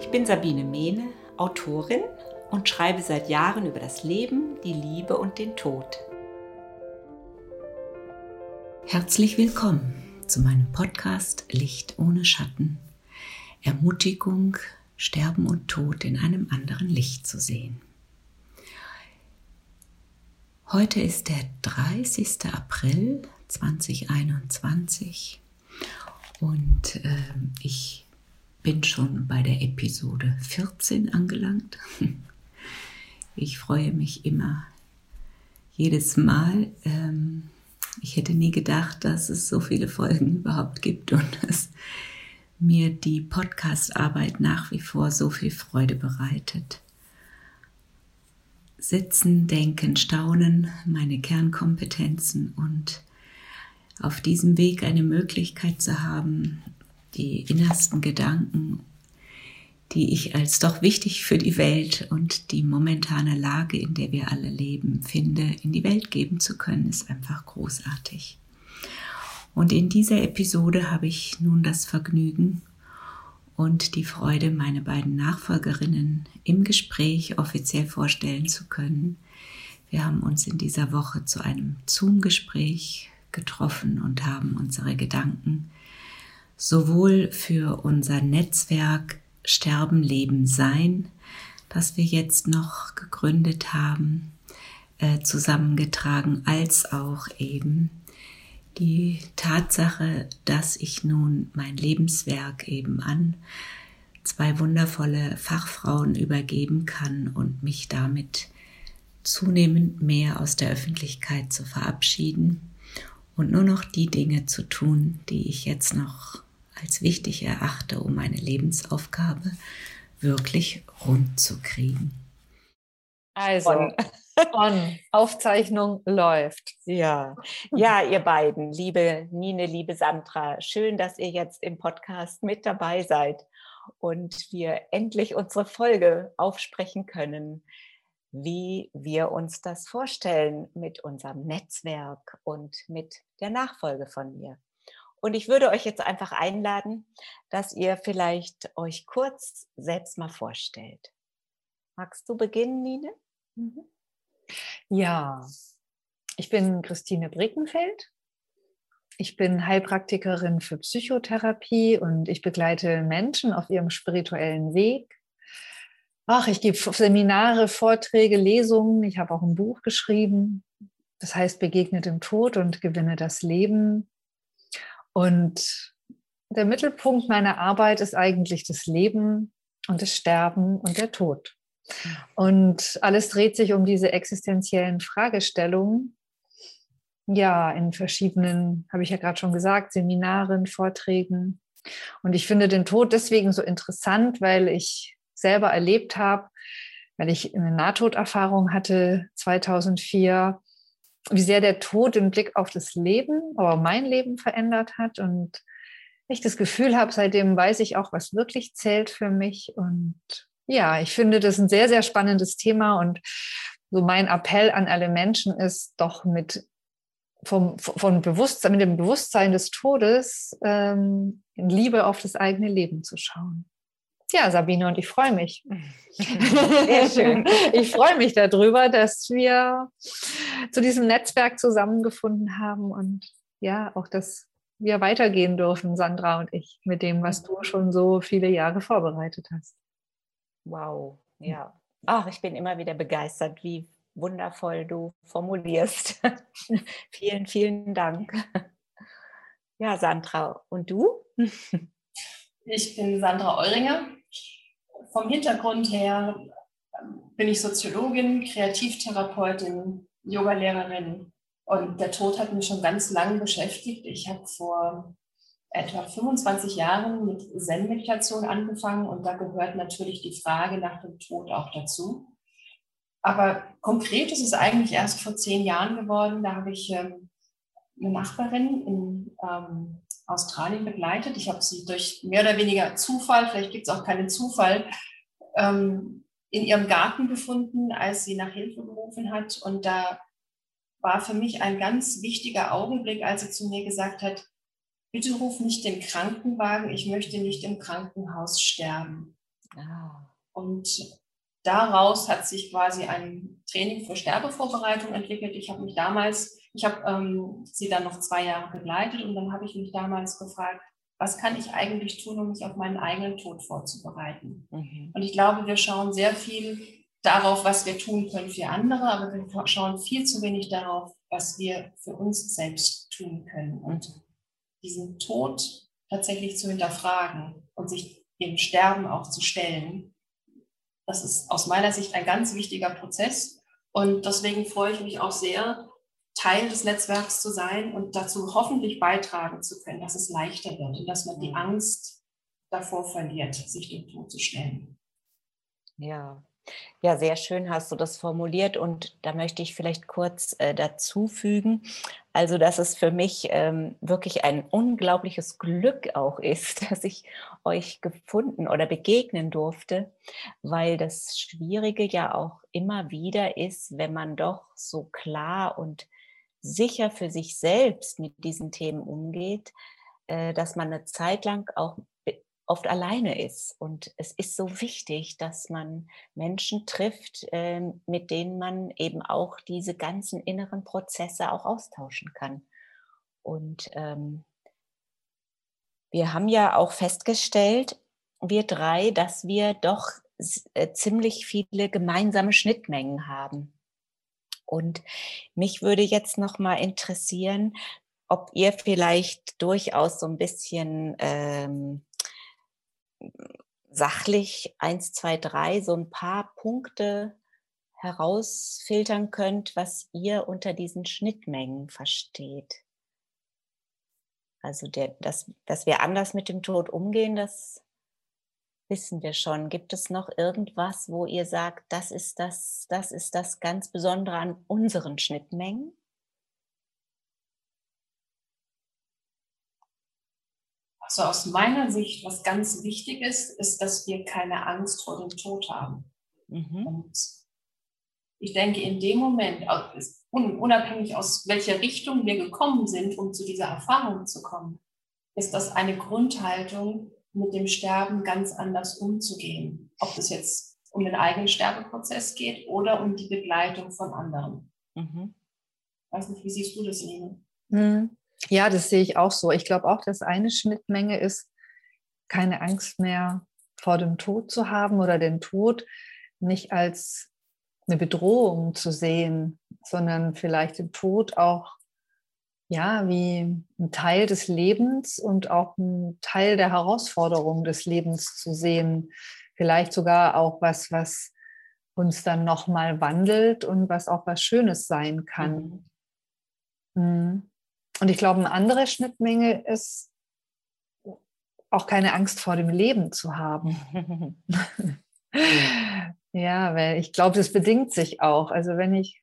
Ich bin Sabine Mehne, Autorin und schreibe seit Jahren über das Leben, die Liebe und den Tod. Herzlich willkommen zu meinem Podcast Licht ohne Schatten. Ermutigung, Sterben und Tod in einem anderen Licht zu sehen. Heute ist der 30. April 2021 und äh, ich bin schon bei der Episode 14 angelangt. Ich freue mich immer jedes Mal. Ähm, ich hätte nie gedacht, dass es so viele Folgen überhaupt gibt und dass mir die Podcast-Arbeit nach wie vor so viel Freude bereitet. Sitzen, denken, staunen, meine Kernkompetenzen und auf diesem Weg eine Möglichkeit zu haben, die innersten Gedanken, die ich als doch wichtig für die Welt und die momentane Lage, in der wir alle leben, finde, in die Welt geben zu können, ist einfach großartig. Und in dieser Episode habe ich nun das Vergnügen und die Freude, meine beiden Nachfolgerinnen im Gespräch offiziell vorstellen zu können. Wir haben uns in dieser Woche zu einem Zoom-Gespräch getroffen und haben unsere Gedanken sowohl für unser Netzwerk Sterben, Leben, Sein, das wir jetzt noch gegründet haben, äh, zusammengetragen, als auch eben die Tatsache, dass ich nun mein Lebenswerk eben an zwei wundervolle Fachfrauen übergeben kann und mich damit zunehmend mehr aus der Öffentlichkeit zu verabschieden und nur noch die Dinge zu tun, die ich jetzt noch als wichtig erachte, um meine Lebensaufgabe wirklich rund zu kriegen. Also, on. on. Aufzeichnung läuft. Ja. ja, ihr beiden, liebe Nine, liebe Sandra, schön, dass ihr jetzt im Podcast mit dabei seid und wir endlich unsere Folge aufsprechen können, wie wir uns das vorstellen mit unserem Netzwerk und mit der Nachfolge von mir. Und ich würde euch jetzt einfach einladen, dass ihr vielleicht euch kurz selbst mal vorstellt. Magst du beginnen, Nine? Mhm. Ja, ich bin Christine Brickenfeld. Ich bin Heilpraktikerin für Psychotherapie und ich begleite Menschen auf ihrem spirituellen Weg. Ach, ich gebe Seminare, Vorträge, Lesungen. Ich habe auch ein Buch geschrieben. Das heißt, begegnet dem Tod und gewinne das Leben. Und der Mittelpunkt meiner Arbeit ist eigentlich das Leben und das Sterben und der Tod. Und alles dreht sich um diese existenziellen Fragestellungen. Ja, in verschiedenen, habe ich ja gerade schon gesagt, Seminaren, Vorträgen. Und ich finde den Tod deswegen so interessant, weil ich selber erlebt habe, weil ich eine Nahtoderfahrung hatte 2004 wie sehr der Tod den Blick auf das Leben, aber mein Leben verändert hat und ich das Gefühl habe, seitdem weiß ich auch, was wirklich zählt für mich. Und ja, ich finde das ein sehr, sehr spannendes Thema und so mein Appell an alle Menschen ist, doch mit vom, vom Bewusstsein, mit dem Bewusstsein des Todes ähm, in Liebe auf das eigene Leben zu schauen. Ja, Sabine, und ich freue mich. Sehr schön. Ich freue mich darüber, dass wir zu diesem Netzwerk zusammengefunden haben und ja, auch, dass wir weitergehen dürfen, Sandra und ich, mit dem, was du schon so viele Jahre vorbereitet hast. Wow, ja. Ach, ich bin immer wieder begeistert, wie wundervoll du formulierst. vielen, vielen Dank. Ja, Sandra, und du? ich bin Sandra Euringer, vom Hintergrund her ähm, bin ich Soziologin, Kreativtherapeutin, Yogalehrerin und der Tod hat mich schon ganz lange beschäftigt. Ich habe vor etwa 25 Jahren mit Zen-Meditation angefangen und da gehört natürlich die Frage nach dem Tod auch dazu. Aber konkret ist es eigentlich erst vor zehn Jahren geworden. Da habe ich ähm, eine Nachbarin in ähm, Australien begleitet. Ich habe sie durch mehr oder weniger Zufall, vielleicht gibt es auch keinen Zufall, ähm, in ihrem Garten befunden, als sie nach Hilfe gerufen hat. Und da war für mich ein ganz wichtiger Augenblick, als sie zu mir gesagt hat, bitte ruf nicht den Krankenwagen, ich möchte nicht im Krankenhaus sterben. Ah. Und daraus hat sich quasi ein Training für Sterbevorbereitung entwickelt. Ich habe mich damals, ich habe ähm, sie dann noch zwei Jahre begleitet und dann habe ich mich damals gefragt, was kann ich eigentlich tun, um mich auf meinen eigenen Tod vorzubereiten? Mhm. Und ich glaube, wir schauen sehr viel darauf, was wir tun können für andere, aber wir schauen viel zu wenig darauf, was wir für uns selbst tun können. Und diesen Tod tatsächlich zu hinterfragen und sich dem Sterben auch zu stellen, das ist aus meiner Sicht ein ganz wichtiger Prozess. Und deswegen freue ich mich auch sehr, Teil des Netzwerks zu sein und dazu hoffentlich beitragen zu können, dass es leichter wird und dass man die Angst davor verliert, sich dem Tod zu stellen. Ja, ja, sehr schön hast du das formuliert und da möchte ich vielleicht kurz äh, dazu fügen, also dass es für mich ähm, wirklich ein unglaubliches Glück auch ist, dass ich euch gefunden oder begegnen durfte, weil das Schwierige ja auch immer wieder ist, wenn man doch so klar und sicher für sich selbst mit diesen Themen umgeht, äh, dass man eine Zeit lang auch oft alleine ist. Und es ist so wichtig, dass man Menschen trifft, ähm, mit denen man eben auch diese ganzen inneren Prozesse auch austauschen kann. Und ähm, wir haben ja auch festgestellt, wir drei, dass wir doch äh, ziemlich viele gemeinsame Schnittmengen haben. Und mich würde jetzt noch mal interessieren, ob ihr vielleicht durchaus so ein bisschen ähm, sachlich eins, zwei, drei so ein paar Punkte herausfiltern könnt, was ihr unter diesen Schnittmengen versteht. Also der, dass, dass wir anders mit dem Tod umgehen, das wissen wir schon. Gibt es noch irgendwas, wo ihr sagt, das ist das, das ist das ganz Besondere an unseren Schnittmengen? Also aus meiner Sicht, was ganz wichtig ist, ist, dass wir keine Angst vor dem Tod haben. Mhm. Und ich denke, in dem Moment, unabhängig aus welcher Richtung wir gekommen sind, um zu dieser Erfahrung zu kommen, ist das eine Grundhaltung, mit dem Sterben ganz anders umzugehen. Ob es jetzt um den eigenen Sterbeprozess geht oder um die Begleitung von anderen. Mhm. Weiß nicht, wie siehst du das, Lene? Mhm. Ja, das sehe ich auch so. Ich glaube auch, dass eine Schnittmenge ist, keine Angst mehr vor dem Tod zu haben oder den Tod nicht als eine Bedrohung zu sehen, sondern vielleicht den Tod auch ja, wie ein Teil des Lebens und auch ein Teil der Herausforderung des Lebens zu sehen. Vielleicht sogar auch was, was uns dann nochmal wandelt und was auch was Schönes sein kann. Mhm. Und ich glaube, eine andere Schnittmenge ist, auch keine Angst vor dem Leben zu haben. ja, weil ich glaube, das bedingt sich auch. Also wenn ich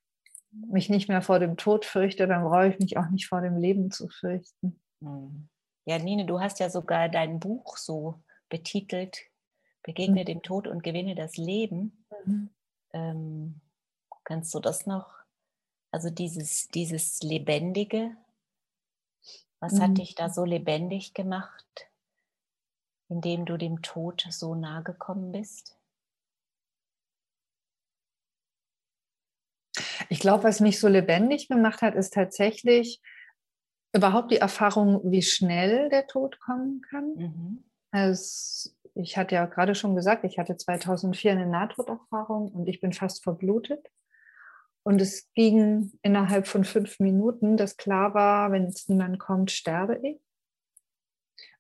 mich nicht mehr vor dem Tod fürchte, dann brauche ich mich auch nicht vor dem Leben zu fürchten. Hm. Ja, Nine, du hast ja sogar dein Buch so betitelt, Begegne mhm. dem Tod und gewinne das Leben. Mhm. Ähm, kannst du das noch, also dieses, dieses Lebendige, was mhm. hat dich da so lebendig gemacht, indem du dem Tod so nahe gekommen bist? Ich glaube, was mich so lebendig gemacht hat, ist tatsächlich überhaupt die Erfahrung, wie schnell der Tod kommen kann. Mhm. Also ich hatte ja gerade schon gesagt, ich hatte 2004 eine Nahtoderfahrung und ich bin fast verblutet. Und es ging innerhalb von fünf Minuten, dass klar war, wenn jetzt niemand kommt, sterbe ich.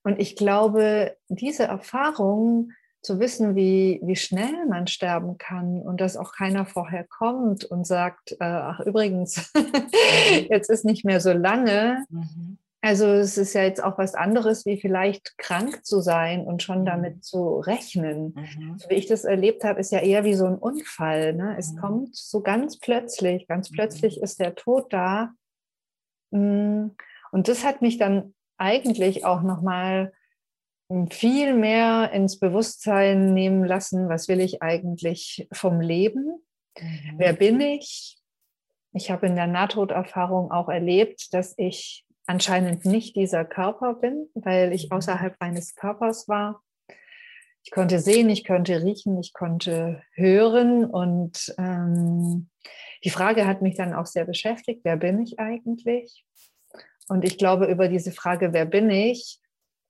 Und ich glaube, diese Erfahrung zu wissen, wie, wie schnell man sterben kann und dass auch keiner vorher kommt und sagt, äh, ach übrigens, jetzt ist nicht mehr so lange. Mhm. Also es ist ja jetzt auch was anderes, wie vielleicht krank zu sein und schon mhm. damit zu rechnen. Mhm. So wie ich das erlebt habe, ist ja eher wie so ein Unfall. Ne? Es mhm. kommt so ganz plötzlich, ganz plötzlich mhm. ist der Tod da. Mm, und das hat mich dann eigentlich auch nochmal viel mehr ins Bewusstsein nehmen lassen, was will ich eigentlich vom Leben? Mhm. Wer bin ich? Ich habe in der Nahtoderfahrung auch erlebt, dass ich anscheinend nicht dieser Körper bin, weil ich mhm. außerhalb meines Körpers war. Ich konnte sehen, ich konnte riechen, ich konnte hören und ähm, die Frage hat mich dann auch sehr beschäftigt, wer bin ich eigentlich? Und ich glaube, über diese Frage, wer bin ich,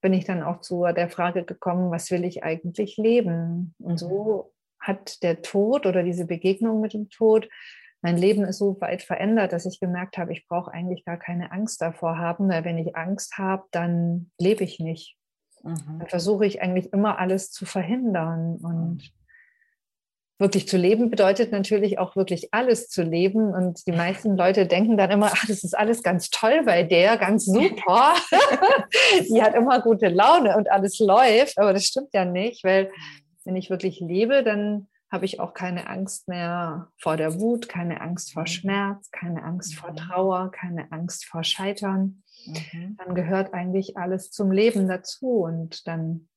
bin ich dann auch zu der Frage gekommen, was will ich eigentlich leben? Und so hat der Tod oder diese Begegnung mit dem Tod mein Leben ist so weit verändert, dass ich gemerkt habe, ich brauche eigentlich gar keine Angst davor haben, weil wenn ich Angst habe, dann lebe ich nicht. Mhm. Dann versuche ich eigentlich immer alles zu verhindern und wirklich zu leben bedeutet natürlich auch wirklich alles zu leben. Und die meisten Leute denken dann immer, ach, das ist alles ganz toll bei der, ganz super. die hat immer gute Laune und alles läuft. Aber das stimmt ja nicht, weil wenn ich wirklich lebe, dann habe ich auch keine Angst mehr vor der Wut, keine Angst vor mhm. Schmerz, keine Angst vor mhm. Trauer, keine Angst vor Scheitern. Mhm. Dann gehört eigentlich alles zum Leben dazu und dann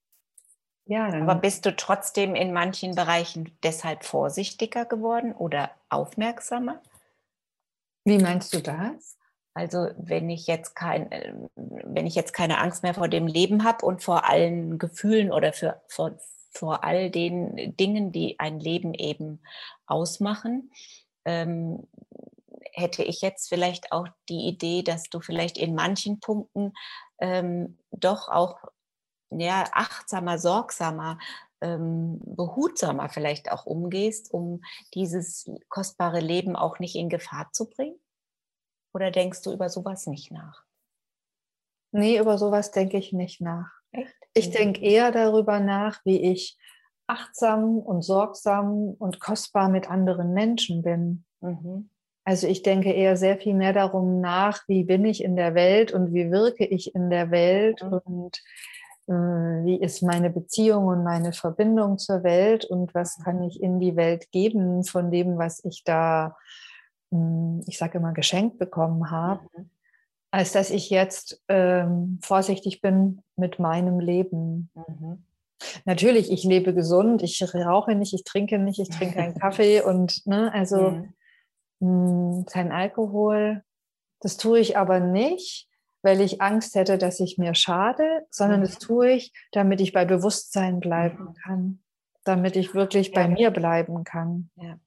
ja, Aber bist du trotzdem in manchen Bereichen deshalb vorsichtiger geworden oder aufmerksamer? Wie meinst du das? Also wenn ich jetzt kein, äh, wenn ich jetzt keine Angst mehr vor dem Leben habe und vor allen Gefühlen oder für, vor, vor all den Dingen, die ein Leben eben ausmachen, ähm, hätte ich jetzt vielleicht auch die Idee, dass du vielleicht in manchen Punkten ähm, doch auch ja, achtsamer, sorgsamer, ähm, behutsamer vielleicht auch umgehst, um dieses kostbare Leben auch nicht in Gefahr zu bringen? Oder denkst du über sowas nicht nach? Nee, über sowas denke ich nicht nach. Echt? Ich denke eher darüber nach, wie ich achtsam und sorgsam und kostbar mit anderen Menschen bin. Mhm. Also ich denke eher sehr viel mehr darum nach, wie bin ich in der Welt und wie wirke ich in der Welt mhm. und äh, wie ist meine Beziehung und meine Verbindung zur Welt und was kann ich in die Welt geben von dem, was ich da, hm, ich sage immer, geschenkt bekommen habe, mhm. Als dass ich jetzt ähm, vorsichtig bin mit meinem Leben. Mhm. Natürlich, ich lebe gesund, ich rauche nicht, ich trinke nicht, ich trinke keinen Kaffee und ne, also mhm. mh, kein Alkohol. Das tue ich aber nicht, weil ich Angst hätte, dass ich mir schade, sondern mhm. das tue ich, damit ich bei Bewusstsein bleiben mhm. kann, damit ich wirklich bei mir bleiben kann. Ja.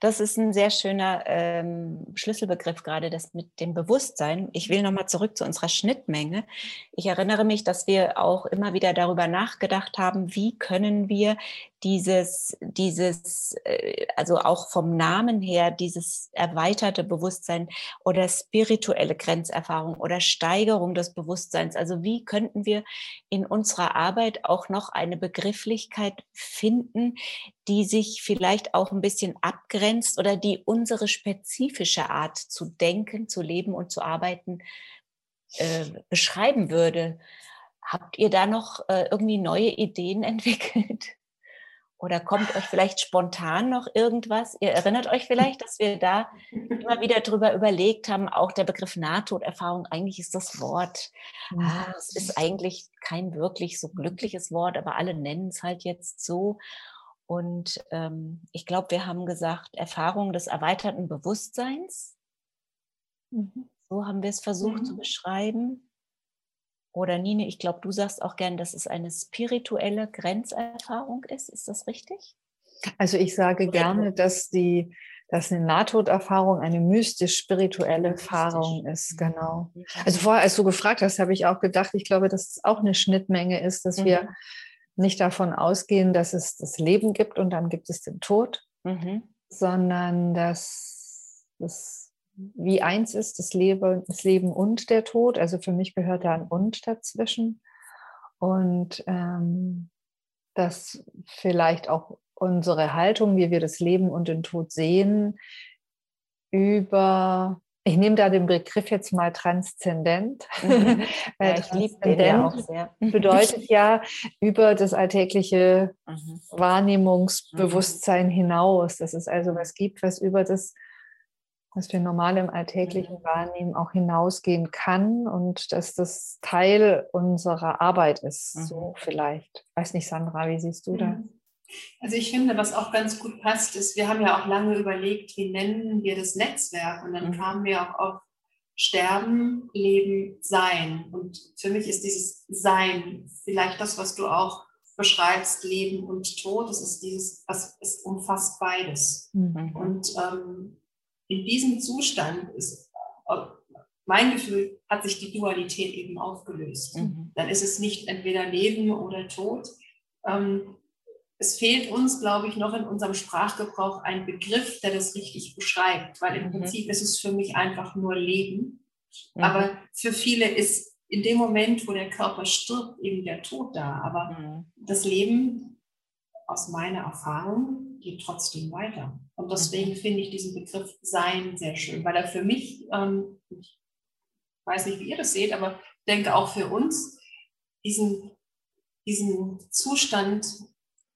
Das ist ein sehr schöner ähm, Schlüsselbegriff gerade, das mit dem Bewusstsein. Ich will nochmal zurück zu unserer Schnittmenge. Ich erinnere mich, dass wir auch immer wieder darüber nachgedacht haben, wie können wir dieses, dieses, äh, also auch vom Namen her, dieses erweiterte Bewusstsein oder spirituelle Grenzerfahrung oder Steigerung des Bewusstseins. Also wie könnten wir in unserer Arbeit auch noch eine Begrifflichkeit finden, die sich vielleicht auch ein bisschen abgrenzt oder die unsere spezifische Art zu denken, zu leben und zu arbeiten äh, beschreiben würde. Habt ihr da noch äh, irgendwie neue Ideen entwickelt? Oder kommt euch vielleicht spontan noch irgendwas? Ihr erinnert euch vielleicht, dass wir da immer wieder drüber überlegt haben, auch der Begriff Nahtoderfahrung, eigentlich ist das Wort, ah, es ist eigentlich kein wirklich so glückliches Wort, aber alle nennen es halt jetzt so. Und ähm, ich glaube, wir haben gesagt, Erfahrung des erweiterten Bewusstseins. Mhm. So haben wir es versucht mhm. zu beschreiben. Oder Nine, ich glaube, du sagst auch gern, dass es eine spirituelle Grenzerfahrung ist. Ist das richtig? Also ich sage Oder gerne, dass die dass eine Nahtoderfahrung eine mystisch-spirituelle Erfahrung ist, genau. Mhm. Also vorher, als du gefragt hast, habe ich auch gedacht, ich glaube, dass es auch eine Schnittmenge ist, dass mhm. wir nicht davon ausgehen, dass es das Leben gibt und dann gibt es den Tod, mhm. sondern dass es wie eins ist, das Leben, das Leben und der Tod. Also für mich gehört da ein Und dazwischen. Und ähm, dass vielleicht auch unsere Haltung, wie wir das Leben und den Tod sehen, über, ich nehme da den Begriff jetzt mal transzendent, mhm. ja, transzendent ja bedeutet ja über das alltägliche mhm. Wahrnehmungsbewusstsein mhm. hinaus, dass es also was gibt, was über das dass wir normal im alltäglichen mhm. Wahrnehmen auch hinausgehen kann und dass das Teil unserer Arbeit ist, mhm. so vielleicht. Weiß nicht, Sandra, wie siehst du das? Mhm. Also ich finde, was auch ganz gut passt, ist, wir haben ja auch lange überlegt, wie nennen wir das Netzwerk und dann mhm. kamen wir auch auf Sterben, Leben, Sein. Und für mich ist dieses Sein vielleicht das, was du auch beschreibst, Leben und Tod. Es ist dieses, was es umfasst beides. Mhm. Und ähm, in diesem Zustand ist mein Gefühl, hat sich die Dualität eben aufgelöst. Mhm. Dann ist es nicht entweder Leben oder Tod. Ähm, es fehlt uns, glaube ich, noch in unserem Sprachgebrauch ein Begriff, der das richtig beschreibt, weil im mhm. Prinzip ist es für mich einfach nur Leben. Mhm. Aber für viele ist in dem Moment, wo der Körper stirbt, eben der Tod da. Aber mhm. das Leben, aus meiner Erfahrung, geht trotzdem weiter. Und deswegen mhm. finde ich diesen Begriff Sein sehr schön, weil er für mich, ähm, ich weiß nicht, wie ihr das seht, aber denke auch für uns, diesen, diesen Zustand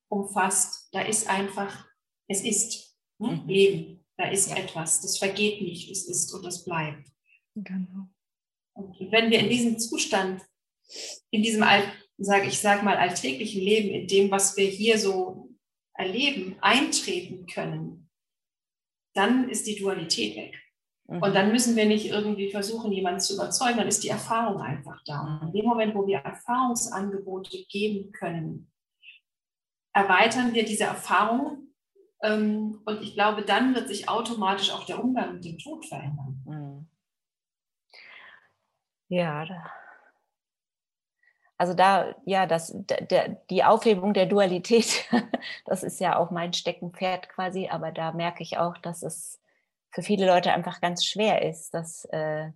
umfasst, da ist einfach, es ist ne? mhm. Leben, da ist etwas, das vergeht nicht, es ist und es bleibt. Genau. Und wenn wir in diesem Zustand, in diesem, sage ich sag mal, alltäglichen Leben, in dem, was wir hier so erleben, eintreten können, dann ist die Dualität weg. Mhm. Und dann müssen wir nicht irgendwie versuchen, jemanden zu überzeugen, dann ist die Erfahrung einfach da. Mhm. In dem Moment, wo wir Erfahrungsangebote geben können, erweitern wir diese Erfahrung. Ähm, und ich glaube, dann wird sich automatisch auch der Umgang mit dem Tod verändern. Mhm. Ja, also da, ja, das, der, die Aufhebung der Dualität, das ist ja auch mein Steckenpferd quasi, aber da merke ich auch, dass es für viele Leute einfach ganz schwer ist, das äh,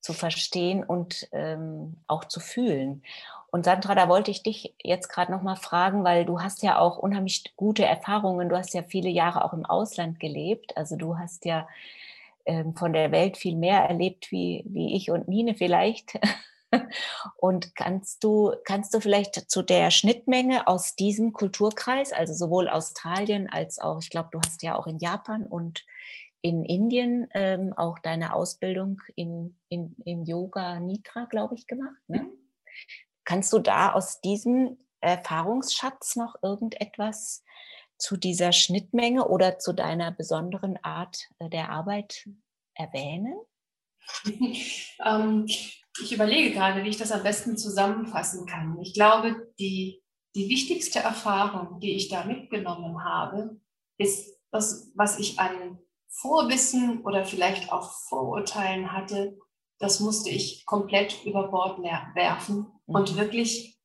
zu verstehen und ähm, auch zu fühlen. Und Sandra, da wollte ich dich jetzt gerade noch mal fragen, weil du hast ja auch unheimlich gute Erfahrungen. Du hast ja viele Jahre auch im Ausland gelebt. Also du hast ja ähm, von der Welt viel mehr erlebt wie, wie ich und Nine vielleicht. Und kannst du, kannst du vielleicht zu der Schnittmenge aus diesem Kulturkreis, also sowohl Australien als auch, ich glaube, du hast ja auch in Japan und in Indien ähm, auch deine Ausbildung in, in, in Yoga Nitra, glaube ich, gemacht. Ne? Mhm. Kannst du da aus diesem Erfahrungsschatz noch irgendetwas zu dieser Schnittmenge oder zu deiner besonderen Art äh, der Arbeit erwähnen? ähm, ich überlege gerade, wie ich das am besten zusammenfassen kann. Ich glaube, die, die wichtigste Erfahrung, die ich da mitgenommen habe, ist das, was ich an Vorwissen oder vielleicht auch Vorurteilen hatte, das musste ich komplett über Bord werfen mhm. und wirklich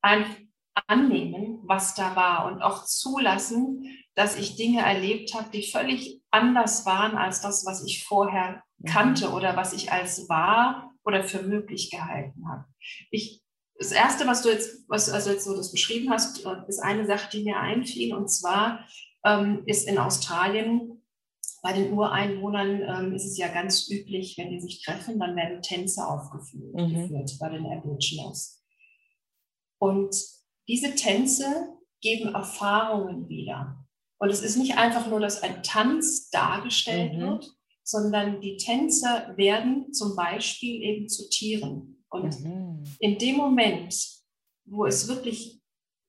annehmen, was da war und auch zulassen, dass ich Dinge erlebt habe, die völlig anders waren als das, was ich vorher mhm. kannte oder was ich als wahr oder für möglich gehalten habe. Ich, das erste, was du jetzt, was also jetzt so das beschrieben hast, äh, ist eine Sache, die mir einfiel, und zwar ähm, ist in Australien bei den Ureinwohnern ähm, ist es ja ganz üblich, wenn die sich treffen, dann werden Tänze aufgeführt mhm. bei den Aboriginals. Und diese Tänze geben Erfahrungen wieder. Und es ist nicht einfach nur, dass ein Tanz dargestellt mhm. wird, sondern die Tänzer werden zum Beispiel eben zu Tieren. Und mhm. in dem Moment, wo es wirklich,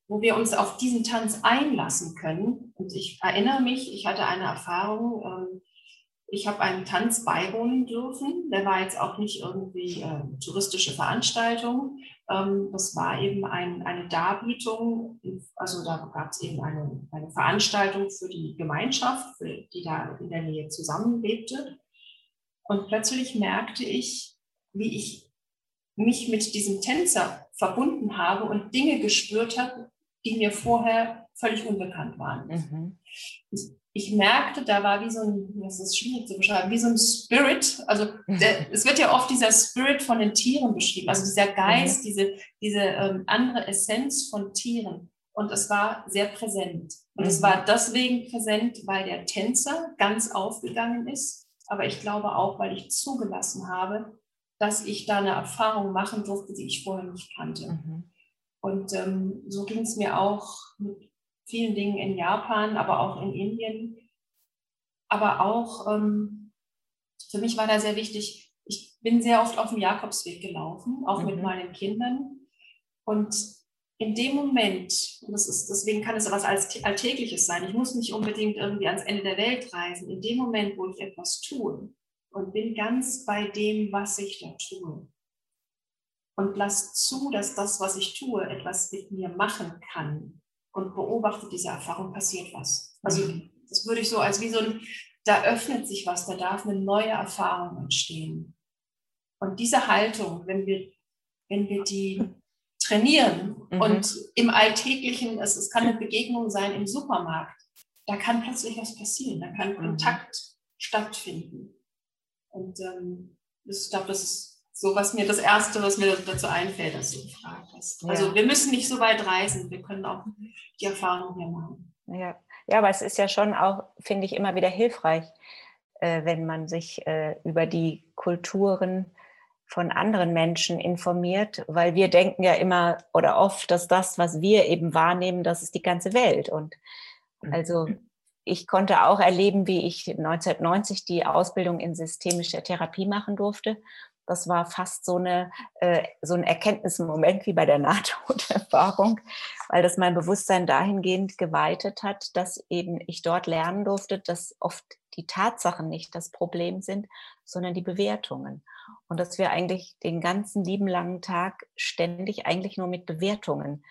wo wir uns auf diesen Tanz einlassen können, und ich erinnere mich, ich hatte eine Erfahrung, ähm, ich habe einen Tanz beiwohnen dürfen. Der war jetzt auch nicht irgendwie äh, touristische Veranstaltung. Ähm, das war eben ein, eine Darbietung. Also da gab es eben eine, eine Veranstaltung für die Gemeinschaft, für, die da in der Nähe zusammenlebte. Und plötzlich merkte ich, wie ich mich mit diesem Tänzer verbunden habe und Dinge gespürt habe, die mir vorher völlig unbekannt waren. Mhm ich merkte, da war wie so ein, das ist schwierig zu beschreiben, wie so ein Spirit. Also der, es wird ja oft dieser Spirit von den Tieren beschrieben, also dieser Geist, mhm. diese, diese ähm, andere Essenz von Tieren. Und es war sehr präsent. Und mhm. es war deswegen präsent, weil der Tänzer ganz aufgegangen ist. Aber ich glaube auch, weil ich zugelassen habe, dass ich da eine Erfahrung machen durfte, die ich vorher nicht kannte. Mhm. Und ähm, so ging es mir auch mit vielen Dingen in Japan, aber auch in Indien. Aber auch, ähm, für mich war da sehr wichtig, ich bin sehr oft auf dem Jakobsweg gelaufen, auch mhm. mit meinen Kindern. Und in dem Moment, und das ist, deswegen kann es etwas Alltägliches sein, ich muss nicht unbedingt irgendwie ans Ende der Welt reisen, in dem Moment, wo ich etwas tue und bin ganz bei dem, was ich da tue. Und lass zu, dass das, was ich tue, etwas mit mir machen kann. Und beobachte diese Erfahrung, passiert was. Also mhm. das würde ich so als wie so ein, da öffnet sich was, da darf eine neue Erfahrung entstehen. Und diese Haltung, wenn wir, wenn wir die trainieren mhm. und im Alltäglichen, es, es kann eine Begegnung sein im Supermarkt, da kann plötzlich was passieren, da kann mhm. Kontakt stattfinden. Und ähm, ich glaube, das ist so, was mir das Erste, was mir dazu einfällt, dass du gefragt hast. Ja. Also wir müssen nicht so weit reisen, wir können auch die Erfahrung hier machen. Ja. ja, aber es ist ja schon auch, finde ich, immer wieder hilfreich, äh, wenn man sich äh, über die Kulturen von anderen Menschen informiert, weil wir denken ja immer oder oft, dass das, was wir eben wahrnehmen, das ist die ganze Welt. Und mhm. also ich konnte auch erleben, wie ich 1990 die Ausbildung in systemischer Therapie machen durfte. Das war fast so, eine, äh, so ein Erkenntnismoment wie bei der Nahtoderfahrung, weil das mein Bewusstsein dahingehend geweitet hat, dass eben ich dort lernen durfte, dass oft die Tatsachen nicht das Problem sind, sondern die Bewertungen. Und dass wir eigentlich den ganzen lieben langen Tag ständig eigentlich nur mit Bewertungen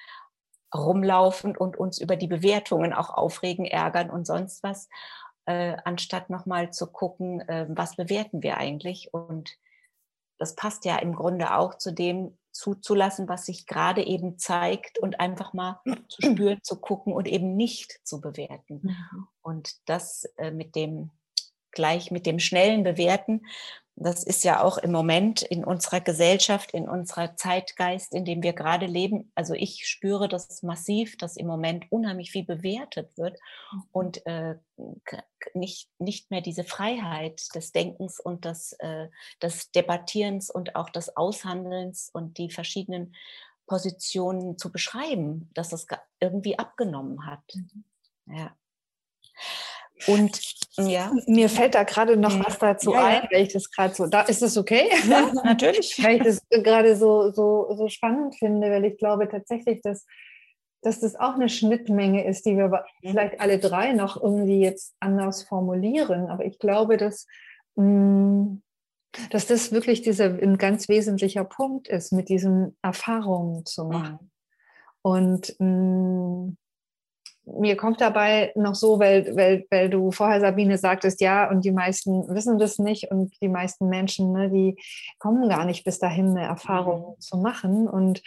rumlaufen und uns über die Bewertungen auch aufregen, ärgern und sonst was, äh, anstatt nochmal zu gucken, äh, was bewerten wir eigentlich. Und das passt ja im Grunde auch zu dem zuzulassen, was sich gerade eben zeigt und einfach mal zu spüren, zu gucken und eben nicht zu bewerten. Und das äh, mit dem gleich mit dem schnellen Bewerten, das ist ja auch im Moment in unserer Gesellschaft, in unserer Zeitgeist, in dem wir gerade leben. Also ich spüre das massiv, dass im Moment unheimlich viel bewertet wird mhm. und äh, nicht, nicht mehr diese Freiheit des Denkens und des, äh, des Debattierens und auch des Aushandelns und die verschiedenen Positionen zu beschreiben, dass es irgendwie abgenommen hat. Mhm. Ja. Und ja. Mir fällt da gerade noch was dazu ja, ein, weil ich das gerade so, da ist es okay? Ja, natürlich. weil ich das gerade so, so, so spannend finde, weil ich glaube tatsächlich, dass, dass das auch eine Schnittmenge ist, die wir mhm. vielleicht alle drei noch irgendwie jetzt anders formulieren. Aber ich glaube, dass, mh, mm, dass das wirklich dieser ein ganz wesentlicher Punkt ist, mit diesen Erfahrungen zu machen. Mhm. Und mh, mm, mir kommt dabei noch so, weil, weil, weil du vorher, Sabine, sagtest, ja, und die meisten wissen das nicht und die meisten Menschen, ne, die kommen gar nicht bis dahin, eine Erfahrung mhm. zu machen. Und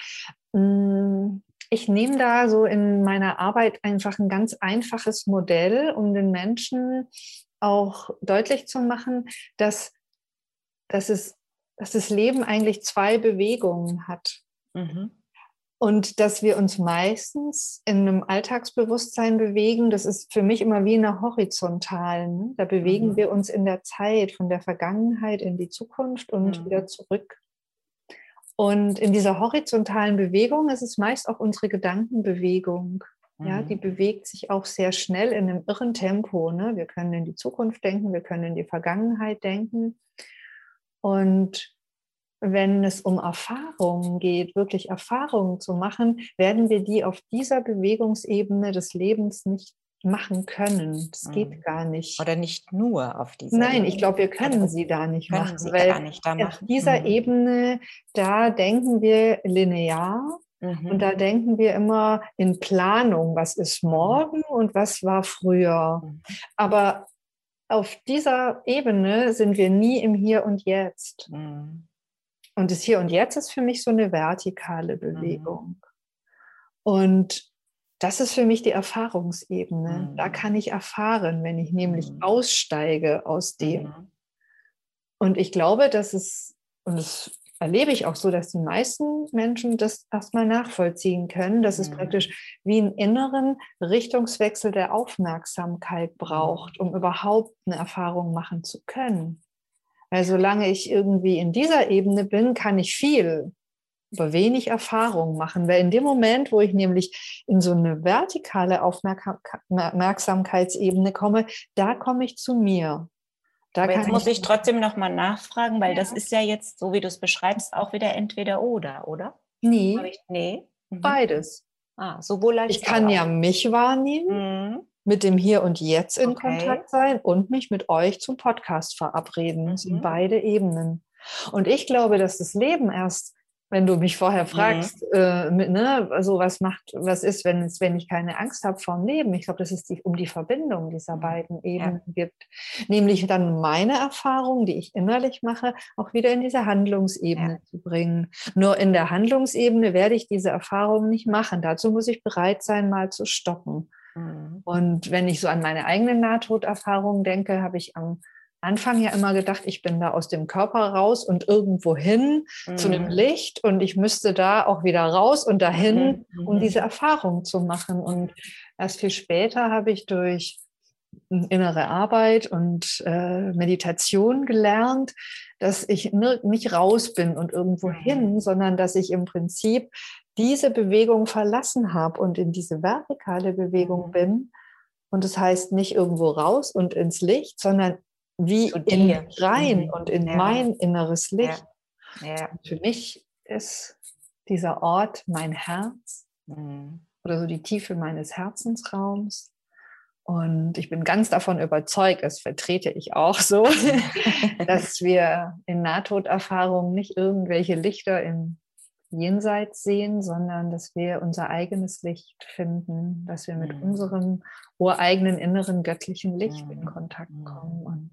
mh, mm, ich nehme da so in meiner Arbeit einfach ein ganz einfaches Modell, um den Menschen auch deutlich zu machen, dass, dass, es, dass das Leben eigentlich zwei Bewegungen hat. Mhm. Und dass wir uns meistens in einem Alltagsbewusstsein bewegen, das ist für mich immer wie in einer horizontalen. Ne? Da bewegen mhm. wir uns in der Zeit von der Vergangenheit in die Zukunft und mhm. wieder zurück. Und in dieser horizontalen Bewegung ist es meist auch unsere Gedankenbewegung. Ja, die mhm. bewegt sich auch sehr schnell in einem irren Tempo. Ne? Wir können in die Zukunft denken, wir können in die Vergangenheit denken. Und wenn es um Erfahrungen geht, wirklich Erfahrungen zu machen, werden wir die auf dieser Bewegungsebene des Lebens nicht machen können. Das geht mhm. gar nicht. Oder nicht nur auf dieser Nein, Ebene. ich glaube, wir können also, sie da nicht machen. Sie weil nicht da machen. auf dieser mhm. Ebene, da denken wir linear mhm. und da denken wir immer in Planung, was ist morgen und was war früher. Mhm. Aber auf dieser Ebene sind wir nie im Hier und Jetzt. Mhm. Und das Hier und Jetzt ist für mich so eine vertikale mhm. Bewegung. Mhm. Und das ist für mich die Erfahrungsebene. Mhm. Da kann ich erfahren, wenn ich nämlich mhm. aussteige aus dem. Mhm. Und ich glaube, dass es, und das erlebe ich auch so, dass die meisten Menschen das erstmal nachvollziehen können, dass es mhm. praktisch wie einen inneren Richtungswechsel der Aufmerksamkeit braucht, um überhaupt eine Erfahrung machen zu können. Weil solange ich irgendwie in dieser Ebene bin, kann ich viel, aber wenig Erfahrung machen. Weil in dem Moment, wo ich nämlich in so eine vertikale Aufmerksamkeitsebene komme, da komme ich zu mir. Da Aber jetzt muss ich, ich trotzdem nochmal nachfragen, weil ja. das ist ja jetzt, so wie du es beschreibst, auch wieder entweder oder, oder? Nee. Ich, nee. Mhm. Beides. Ah, sowohl als ich kann auch. ja mich wahrnehmen, mhm. Mit dem Hier und Jetzt in okay. Kontakt sein und mich mit euch zum Podcast verabreden. Das sind mhm. beide Ebenen. Und ich glaube, dass das Leben erst wenn du mich vorher mhm. fragst, mhm. äh, mit, ne, also was macht, was ist, wenn es, wenn ich keine Angst habe vorm Leben? Ich glaube, dass es die, um die Verbindung dieser mhm. beiden Ebenen ja. gibt. Nämlich dann meine Erfahrung, die ich innerlich mache, auch wieder in diese Handlungsebene ja. zu bringen. Nur in der Handlungsebene werde ich diese Erfahrung nicht machen. Dazu muss ich bereit sein, mal zu stoppen. Mhm. Und wenn ich so an meine eigenen Nahtoderfahrungen denke, habe ich am Anfang ja immer gedacht, ich bin da aus dem Körper raus und irgendwo hin mhm. zu einem. Licht und ich müsste da auch wieder raus und dahin, mhm. um diese Erfahrung zu machen. Und erst viel später habe ich durch innere Arbeit und äh, Meditation gelernt, dass ich nicht raus bin und irgendwo hin, mhm. sondern dass ich im Prinzip diese Bewegung verlassen habe und in diese vertikale Bewegung bin. Und das heißt nicht irgendwo raus und ins Licht, sondern wie in rein mhm. und in ja. mein inneres Licht. Ja. Ja. Für mich ist dieser Ort mein Herz mhm. oder so die Tiefe meines Herzensraums. Und ich bin ganz davon überzeugt, das vertrete ich auch so, dass wir in Nahtoderfahrungen nicht irgendwelche Lichter im Jenseits sehen, sondern dass wir unser eigenes Licht finden, dass wir mit mhm. unserem ureigenen inneren göttlichen Licht in mhm. Kontakt mhm. kommen. Und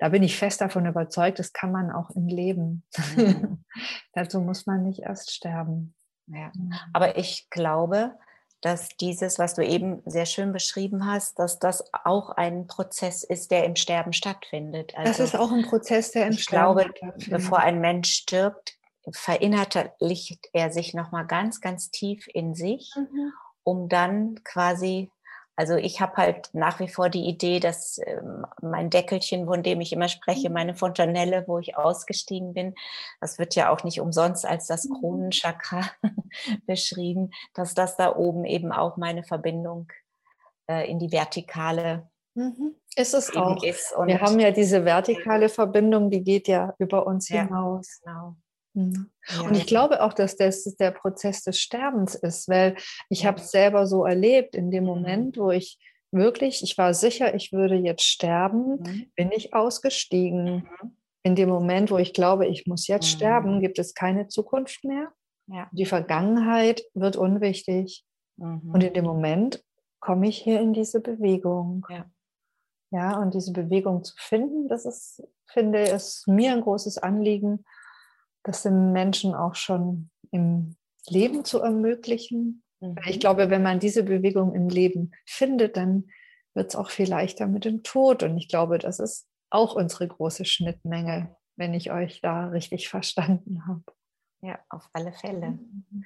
da bin ich fest davon überzeugt, das kann man auch im Leben. Mhm. Dazu muss man nicht erst sterben. Ja. Aber ich glaube, dass dieses, was du eben sehr schön beschrieben hast, dass das auch ein Prozess ist, der im Sterben stattfindet. Also das ist auch ein Prozess, der im ich Sterben glaube, stattfindet. Bevor ein Mensch stirbt, verinnerlicht er sich nochmal ganz, ganz tief in sich, mhm. um dann quasi also ich habe halt nach wie vor die Idee, dass ähm, mein Deckelchen, von dem ich immer spreche, mhm. meine Fontanelle, wo ich ausgestiegen bin, das wird ja auch nicht umsonst als das mhm. Kronenchakra beschrieben, dass das da oben eben auch meine Verbindung äh, in die vertikale mhm. ist es auch. Ist. Wir haben ja diese vertikale Verbindung, die geht ja über uns ja, hinaus. Genau. Mhm. Ja. Und ich glaube auch, dass das der Prozess des Sterbens ist, weil ich habe es selber so erlebt, in dem mhm. Moment, wo ich wirklich, ich war sicher, ich würde jetzt sterben, mhm. bin ich ausgestiegen. Mhm. In dem Moment, wo ich glaube, ich muss jetzt mhm. sterben, gibt es keine Zukunft mehr. Ja. Die Vergangenheit wird unwichtig. Und in dem Moment komme ich hier in diese Bewegung. Ja. ja, und diese Bewegung zu finden, das ist, finde ich, ist mir ein großes Anliegen, das den Menschen auch schon im Leben zu ermöglichen. Mhm. Ich glaube, wenn man diese Bewegung im Leben findet, dann wird es auch viel leichter mit dem Tod. Und ich glaube, das ist auch unsere große Schnittmenge, wenn ich euch da richtig verstanden habe. Ja, auf alle Fälle. Mhm.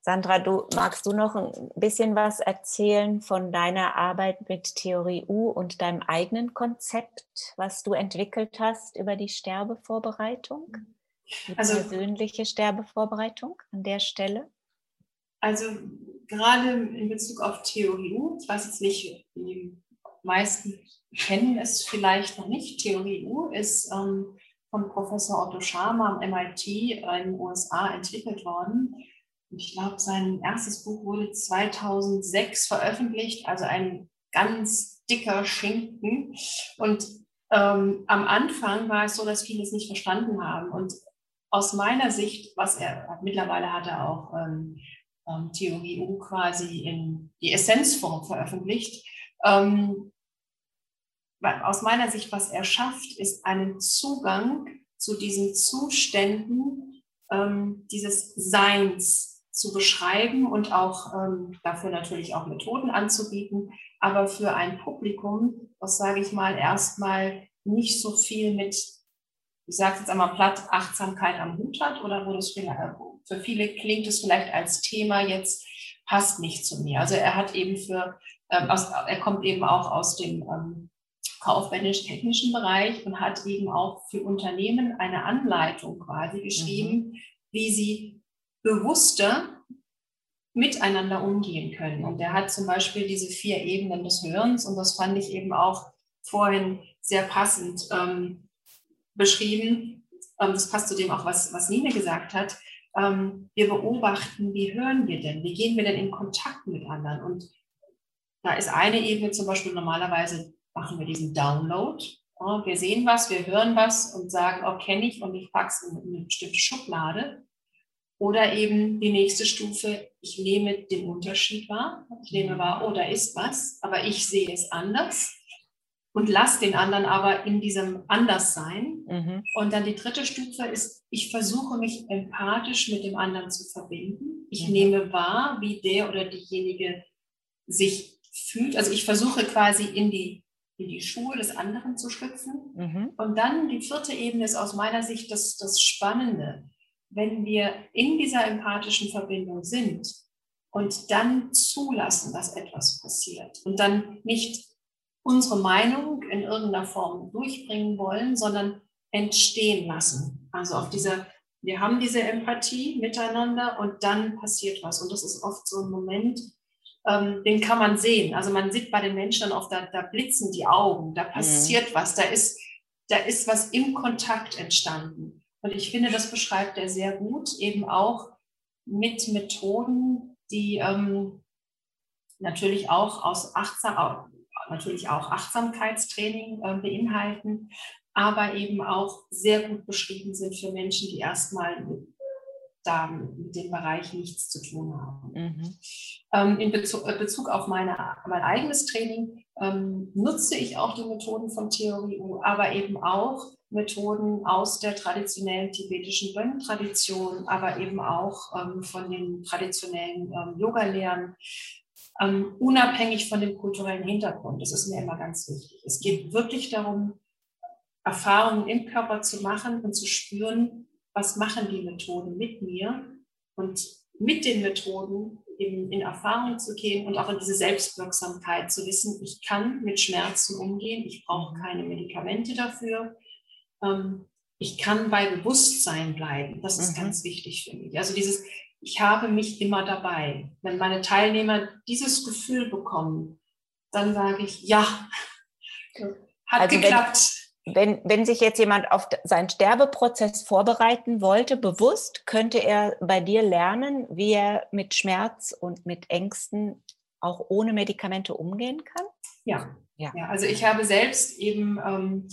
Sandra, du magst du noch ein bisschen was erzählen von deiner Arbeit mit Theorie U und deinem eigenen Konzept, was du entwickelt hast über die Sterbevorbereitung? Die also, persönliche Sterbevorbereitung an der Stelle? Also gerade in Bezug auf Theorie, ich weiß jetzt nicht, die meisten kennen es vielleicht noch nicht. Theorie U ist ähm, von Professor Otto Scharmer am MIT in den USA entwickelt worden. Und ich glaube, sein erstes Buch wurde 2006 veröffentlicht, also ein ganz dicker Schinken. Und ähm, am Anfang war es so, dass viele es nicht verstanden haben. Und aus meiner Sicht, was er mittlerweile hat er auch ähm, ähm, Theorie U quasi in die Essenzform veröffentlicht. Ähm, aus meiner Sicht, was er schafft, ist einen Zugang zu diesen Zuständen ähm, dieses Seins zu beschreiben und auch ähm, dafür natürlich auch Methoden anzubieten, aber für ein Publikum, das sage ich mal erstmal nicht so viel mit ich sage jetzt einmal platt, Achtsamkeit am Hut hat oder wo das für viele klingt es vielleicht als Thema jetzt passt nicht zu mir. Also er hat eben für, ähm, aus, er kommt eben auch aus dem ähm, kaufmännisch-technischen Bereich und hat eben auch für Unternehmen eine Anleitung quasi geschrieben, mhm. wie sie bewusster miteinander umgehen können. Und er hat zum Beispiel diese vier Ebenen des Hörens und das fand ich eben auch vorhin sehr passend ähm, beschrieben. Ähm, das passt zu dem auch, was, was Nine gesagt hat. Ähm, wir beobachten, wie hören wir denn? Wie gehen wir denn in Kontakt mit anderen? Und da ist eine Ebene zum Beispiel, normalerweise machen wir diesen Download. Ja, wir sehen was, wir hören was und sagen, oh, kenne ich und ich packe es in eine bestimmte Schublade. Oder eben die nächste Stufe, ich nehme den Unterschied wahr. Ich nehme wahr, oh, da ist was, aber ich sehe es anders und lasse den anderen aber in diesem Anderssein. Mhm. Und dann die dritte Stufe ist, ich versuche mich empathisch mit dem anderen zu verbinden. Ich mhm. nehme wahr, wie der oder diejenige sich fühlt. Also ich versuche quasi in die, in die Schuhe des anderen zu schlüpfen. Mhm. Und dann die vierte Ebene ist aus meiner Sicht das, das Spannende wenn wir in dieser empathischen Verbindung sind und dann zulassen, dass etwas passiert und dann nicht unsere Meinung in irgendeiner Form durchbringen wollen, sondern entstehen lassen. Also auf dieser, wir haben diese Empathie miteinander und dann passiert was. Und das ist oft so ein Moment, ähm, den kann man sehen. Also man sieht bei den Menschen oft, da, da blitzen die Augen, da passiert mhm. was, da ist, da ist was im Kontakt entstanden. Und ich finde, das beschreibt er sehr gut, eben auch mit Methoden, die ähm, natürlich auch aus Achtsam, natürlich auch Achtsamkeitstraining äh, beinhalten, aber eben auch sehr gut beschrieben sind für Menschen, die erstmal mit, da mit dem Bereich nichts zu tun haben. Mhm. Ähm, in Bezug, äh, Bezug, auf meine, mein eigenes Training ähm, nutze ich auch die Methoden von Theorie U, aber eben auch Methoden aus der traditionellen tibetischen Bön-Tradition, aber eben auch ähm, von den traditionellen ähm, Yoga-Lehren, ähm, unabhängig von dem kulturellen Hintergrund. Das ist mir immer ganz wichtig. Es geht wirklich darum, Erfahrungen im Körper zu machen und zu spüren, was machen die Methoden mit mir und mit den Methoden in, in Erfahrung zu gehen und auch in diese Selbstwirksamkeit zu wissen, ich kann mit Schmerzen umgehen, ich brauche keine Medikamente dafür, ähm, ich kann bei Bewusstsein bleiben. Das ist mhm. ganz wichtig für mich. Also dieses, ich habe mich immer dabei. Wenn meine Teilnehmer dieses Gefühl bekommen, dann sage ich, ja, hat also geklappt. Wenn, wenn sich jetzt jemand auf seinen Sterbeprozess vorbereiten wollte, bewusst, könnte er bei dir lernen, wie er mit Schmerz und mit Ängsten auch ohne Medikamente umgehen kann? Ja. Ja. ja also ich habe selbst eben ähm,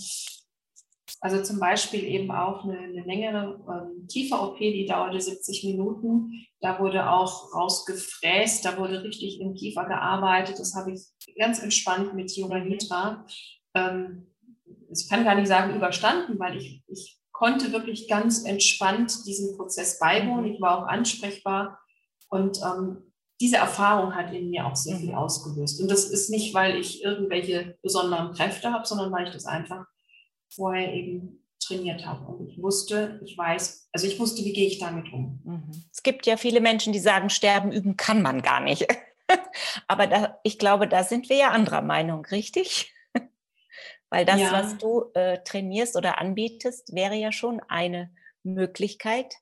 also zum Beispiel eben auch eine, eine längere ähm, Kiefer-OP, die dauerte 70 Minuten. Da wurde auch rausgefräst, da wurde richtig im Kiefer gearbeitet. Das habe ich ganz entspannt mit Yoga Nidra. Ähm, ich kann gar nicht sagen überstanden, weil ich, ich konnte wirklich ganz entspannt diesem Prozess beiwohnen. Ich war auch ansprechbar und ähm, diese Erfahrung hat in mir auch sehr viel mhm. ausgelöst. Und das ist nicht, weil ich irgendwelche besonderen Kräfte habe, sondern weil ich das einfach vorher eben trainiert habe. Und ich wusste, ich weiß, also ich wusste, wie gehe ich damit um. Mhm. Es gibt ja viele Menschen, die sagen, sterben üben kann man gar nicht. Aber da, ich glaube, da sind wir ja anderer Meinung, richtig? Weil das, ja. was du äh, trainierst oder anbietest, wäre ja schon eine Möglichkeit,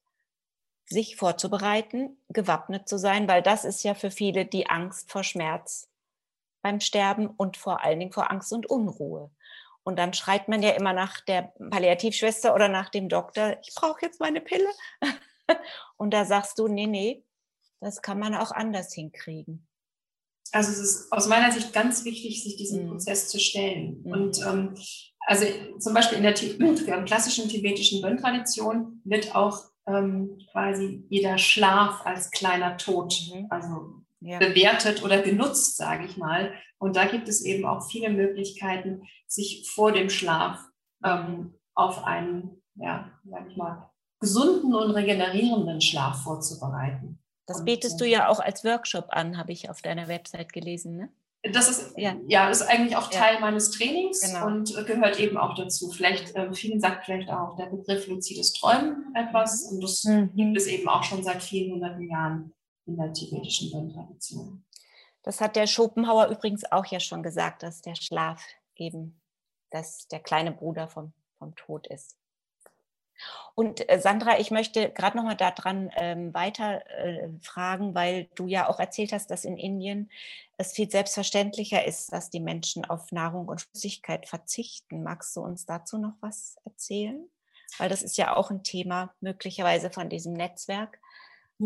sich vorzubereiten, gewappnet zu sein, weil das ist ja für viele die Angst vor Schmerz beim Sterben und vor allen Dingen vor Angst und Unruhe. Und dann schreit man ja immer nach der Palliativschwester oder nach dem Doktor, ich brauche jetzt meine Pille. Und da sagst du, nee, nee, das kann man auch anders hinkriegen. Also es ist aus meiner Sicht ganz wichtig, sich diesem mhm. Prozess zu stellen. Mhm. Und ähm, also zum Beispiel in der, der klassischen tibetischen Bön-Tradition wird auch ähm, quasi jeder Schlaf als kleiner Tod, mhm. also ja. bewertet oder genutzt, sage ich mal. Und da gibt es eben auch viele Möglichkeiten, sich vor dem Schlaf ähm, auf einen, ja, sag ich mal, gesunden und regenerierenden Schlaf vorzubereiten. Das bietest du ja auch als Workshop an, habe ich auf deiner Website gelesen, ne? Das ist, ja. ja, ist eigentlich auch Teil ja. meines Trainings genau. und gehört eben auch dazu. Vielleicht, äh, vielen sagt vielleicht auch der Begriff luzides Träumen etwas mhm. und das mhm. gibt es eben auch schon seit vielen hunderten Jahren in der tibetischen Zen-Tradition. Das hat der Schopenhauer übrigens auch ja schon gesagt, dass der Schlaf eben dass der kleine Bruder vom, vom Tod ist. Und äh, Sandra, ich möchte gerade noch mal daran ähm, weiter äh, fragen, weil du ja auch erzählt hast, dass in Indien es viel selbstverständlicher ist, dass die Menschen auf Nahrung und Flüssigkeit verzichten. Magst du uns dazu noch was erzählen? Weil das ist ja auch ein Thema möglicherweise von diesem Netzwerk,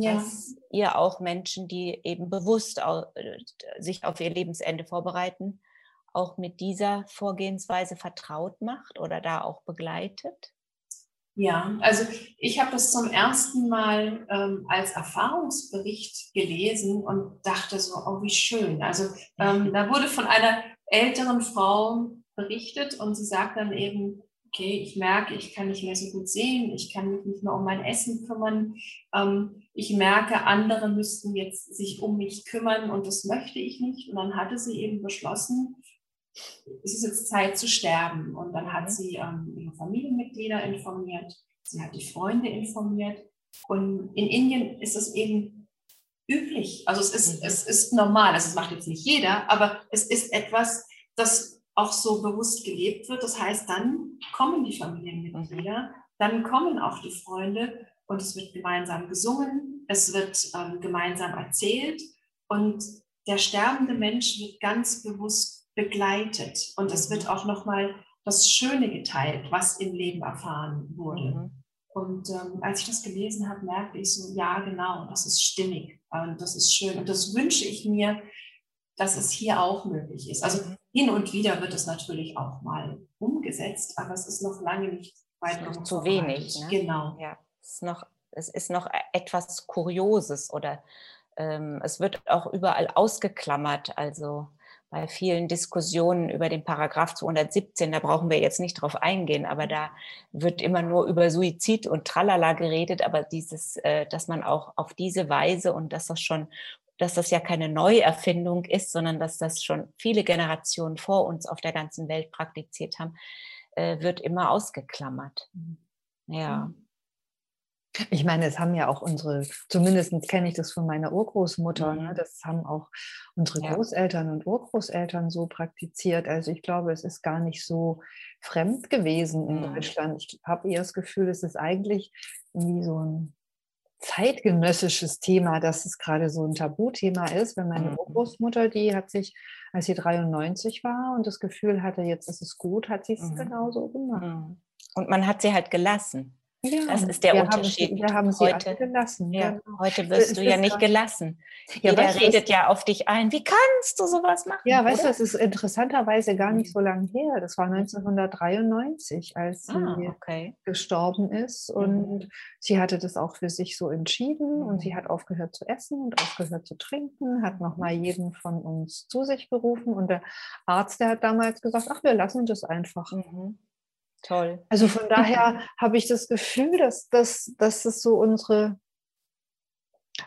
ja. dass ihr auch Menschen, die eben bewusst äh, sich auf ihr Lebensende vorbereiten, auch mit dieser Vorgehensweise vertraut macht oder da auch begleitet? Ja, also ich habe das zum ersten Mal ähm, als Erfahrungsbericht gelesen und dachte so, oh, wie schön. Also ähm, da wurde von einer älteren Frau berichtet und sie sagt dann eben, okay, ich merke, ich kann nicht mehr so gut sehen, ich kann mich nicht mehr um mein Essen kümmern, ähm, ich merke, andere müssten jetzt sich um mich kümmern und das möchte ich nicht. Und dann hatte sie eben beschlossen, es ist jetzt Zeit zu sterben. Und dann hat mhm. sie ähm, ihre Familienmitglieder informiert, sie hat die Freunde informiert. Und in Indien ist es eben üblich, also es ist, mhm. es ist normal, also es macht jetzt nicht jeder, aber es ist etwas, das auch so bewusst gelebt wird. Das heißt, dann kommen die Familienmitglieder, mhm. dann kommen auch die Freunde und es wird gemeinsam gesungen, es wird ähm, gemeinsam erzählt und der sterbende Mensch wird ganz bewusst begleitet. Und es wird mhm. auch nochmal das Schöne geteilt, was im Leben erfahren wurde. Mhm. Und ähm, als ich das gelesen habe, merkte ich so, ja, genau, das ist stimmig und das ist schön. Und das wünsche ich mir, dass es hier auch möglich ist. Also. Hin und wieder wird es natürlich auch mal umgesetzt, aber es ist noch lange nicht weit noch zu wenig. Ne? Genau. Ja, es ist noch, es ist noch etwas Kurioses oder ähm, es wird auch überall ausgeklammert. Also bei vielen Diskussionen über den Paragraph 217, da brauchen wir jetzt nicht drauf eingehen, aber da wird immer nur über Suizid und Tralala geredet, aber dieses, äh, dass man auch auf diese Weise und dass das schon, dass das ja keine Neuerfindung ist, sondern dass das schon viele Generationen vor uns auf der ganzen Welt praktiziert haben, äh, wird immer ausgeklammert. Mhm. Ja. Mhm. Ich meine, es haben ja auch unsere, zumindest kenne ich das von meiner Urgroßmutter, ne? mhm. ne? das haben auch unsere ja. Großeltern und Urgroßeltern so praktiziert. Also ich glaube, es ist gar nicht so fremd gewesen in mhm. Deutschland. Ich habe eher das Gefühl, es ist eigentlich wie so ein zeitgenössisches Thema, dass es gerade so ein Tabuthema ist. Wenn meine mhm. Urgroßmutter, die hat sich, als sie 93 war und das Gefühl hatte, jetzt ist es gut, hat sie es mhm. genauso gemacht. Mhm. Und man hat sie halt gelassen. Ja, das ist der Unterschied. Haben, wir haben sie heute gelassen. Ja, genau. Heute wirst du ja nicht gelassen. Ja, Jeder weißt, redet ja auf dich ein. Wie kannst du sowas machen? Ja, weißt du, das ist interessanterweise gar nicht so lange her. Das war 1993, als sie ah, okay. gestorben ist. Und mhm. sie hatte das auch für sich so entschieden. Und sie mhm. hat aufgehört zu essen und aufgehört zu trinken, hat nochmal jeden von uns zu sich berufen. Und der Arzt, der hat damals gesagt, ach, wir lassen das einfach. Mhm. Toll. Also von daher habe ich das Gefühl, dass, dass, dass es so unsere,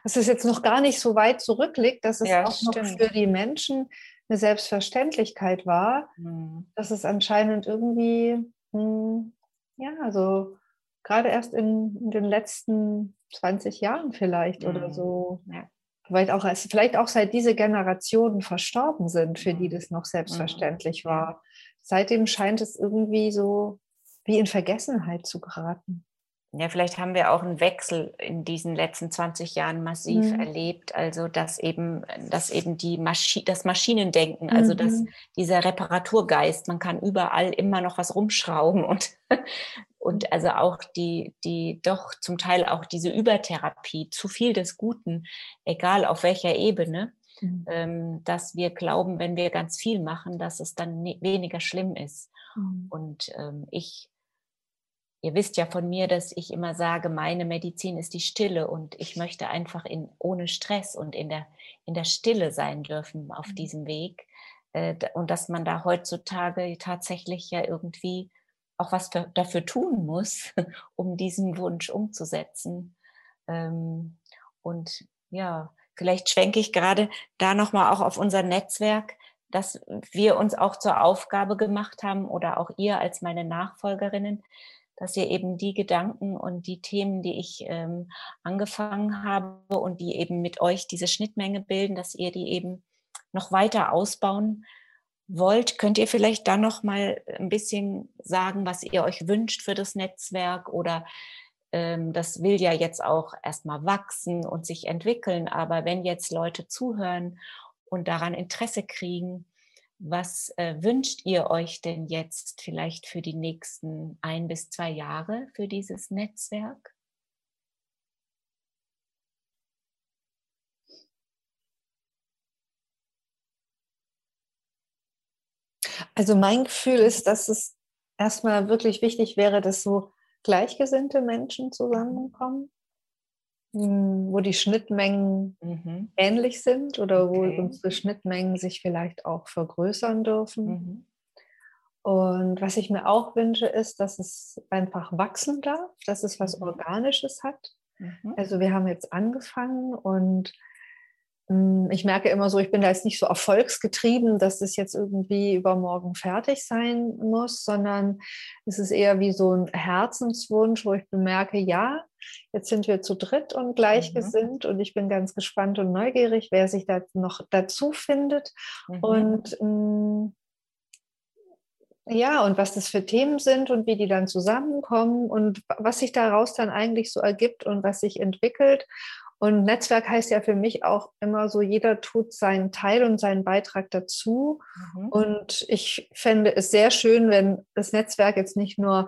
dass es jetzt noch gar nicht so weit zurückliegt, dass es ja, auch stimmt. noch für die Menschen eine Selbstverständlichkeit war, mhm. dass es anscheinend irgendwie, mh, hm, ja, also gerade erst in, in, den letzten 20 Jahren vielleicht mhm. oder so. Ja. Vielleicht auch, vielleicht auch seit diese Generationen verstorben sind, für die mhm. das noch selbstverständlich mhm. war. Seitdem scheint es irgendwie so wie in Vergessenheit zu geraten. Ja, vielleicht haben wir auch einen Wechsel in diesen letzten 20 Jahren massiv mhm. erlebt. Also, dass eben, dass eben die Maschi das Maschinendenken, also mhm. dass dieser Reparaturgeist, man kann überall immer noch was rumschrauben und, und also auch die, die doch zum Teil auch diese Übertherapie, zu viel des Guten, egal auf welcher Ebene, mhm. ähm, dass wir glauben, wenn wir ganz viel machen, dass es dann ne weniger schlimm ist. Mhm. Und ähm, ich Ihr wisst ja von mir, dass ich immer sage, meine Medizin ist die Stille und ich möchte einfach in, ohne Stress und in der, in der Stille sein dürfen auf mhm. diesem Weg. Äh, und dass man da heutzutage tatsächlich ja irgendwie auch was für, dafür tun muss, um diesen Wunsch umzusetzen. Ähm, und ja, vielleicht schwenke ich gerade da nochmal auch auf unser Netzwerk, dass wir uns auch zur Aufgabe gemacht haben oder auch ihr als meine Nachfolgerinnen, dass ihr eben die Gedanken und die Themen, die ich ähm, angefangen habe und die eben mit euch diese Schnittmenge bilden, dass ihr die eben noch weiter ausbauen wollt. Könnt ihr vielleicht dann noch mal ein bisschen sagen, was ihr euch wünscht für das Netzwerk oder ähm, das will ja jetzt auch erstmal wachsen und sich entwickeln. Aber wenn jetzt Leute zuhören und daran Interesse kriegen, was äh, wünscht ihr euch denn jetzt vielleicht für die nächsten ein bis zwei Jahre für dieses Netzwerk? Also mein Gefühl ist, dass es erstmal wirklich wichtig wäre, dass so gleichgesinnte Menschen zusammenkommen, hm, wo die Schnittmengen mhm. ähnlich sind oder wo okay. unsere Schnittmengen sich vielleicht auch vergrößern dürfen. Mhm. Und was ich mir auch wünsche, ist, dass es einfach wachsen darf, dass es was mhm. Organisches hat. Mhm. Also wir haben jetzt angefangen und hm, ich merke immer so, ich bin da jetzt nicht so erfolgsgetrieben, dass es jetzt irgendwie übermorgen fertig sein muss, sondern es ist eher wie so ein Herzenswunsch, wo ich bemerke, ja, jetzt sind wir zu dritt und gleichgesinnt mhm. und ich bin ganz gespannt und neugierig, wer sich da noch dazu findet. Mhm. Und ähm, ja, und was das für Themen sind und wie die dann zusammenkommen und was sich daraus dann eigentlich so ergibt und was sich entwickelt. Und Netzwerk heißt ja für mich auch immer so, jeder tut seinen Teil und seinen Beitrag dazu. Mhm. Und ich fände es sehr schön, wenn das Netzwerk jetzt nicht nur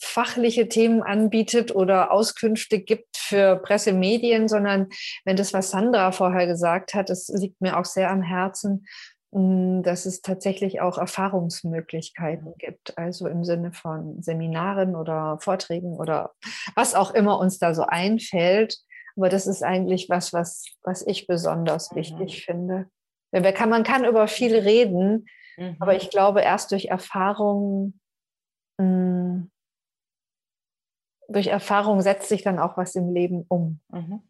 fachliche Themen anbietet oder Auskünfte gibt für Pressemedien, sondern wenn das, was Sandra vorher gesagt hat, das liegt mir auch sehr am Herzen, mm, dass es tatsächlich auch Erfahrungsmöglichkeiten gibt, also im Sinne von Seminaren oder Vorträgen oder was auch immer uns da so einfällt, aber das ist eigentlich was, was, was ich besonders mhm. wichtig finde. Man kann über viel reden, mhm. aber ich glaube, erst durch Erfahrung, mh, mm, durch Erfahrung setzt sich dann auch was im Leben um. Mhm.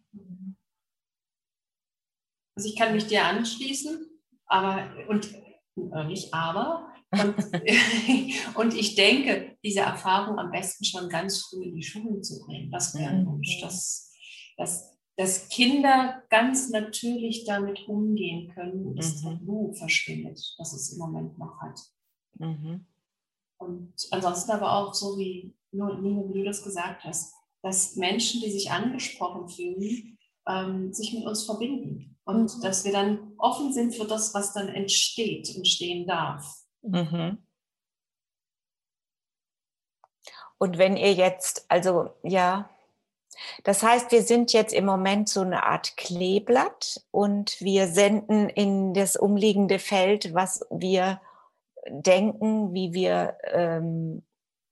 Also ich kann mich dir anschließen, aber und äh, nicht aber. Und, und, ich denke, diese Erfahrung am besten schon ganz früh in die Schule zu bringen. Das wäre ein mhm. Wunsch. Das dass, dass Kinder ganz natürlich damit umgehen können und das mhm. Tabu verschwindet, das es im Moment noch hat. Mhm. Und ansonsten aber auch so wie, Nino, wie du das gesagt hast, dass Menschen, die sich angesprochen fühlen, ähm, sich mit uns verbinden und mhm. dass wir dann offen sind für das, was dann entsteht, entstehen darf. Mhm. Und wenn ihr jetzt, also ja, das heißt, wir sind jetzt im Moment so eine Art Kleeblatt und wir senden in das umliegende Feld, was wir denken, wie wir ähm,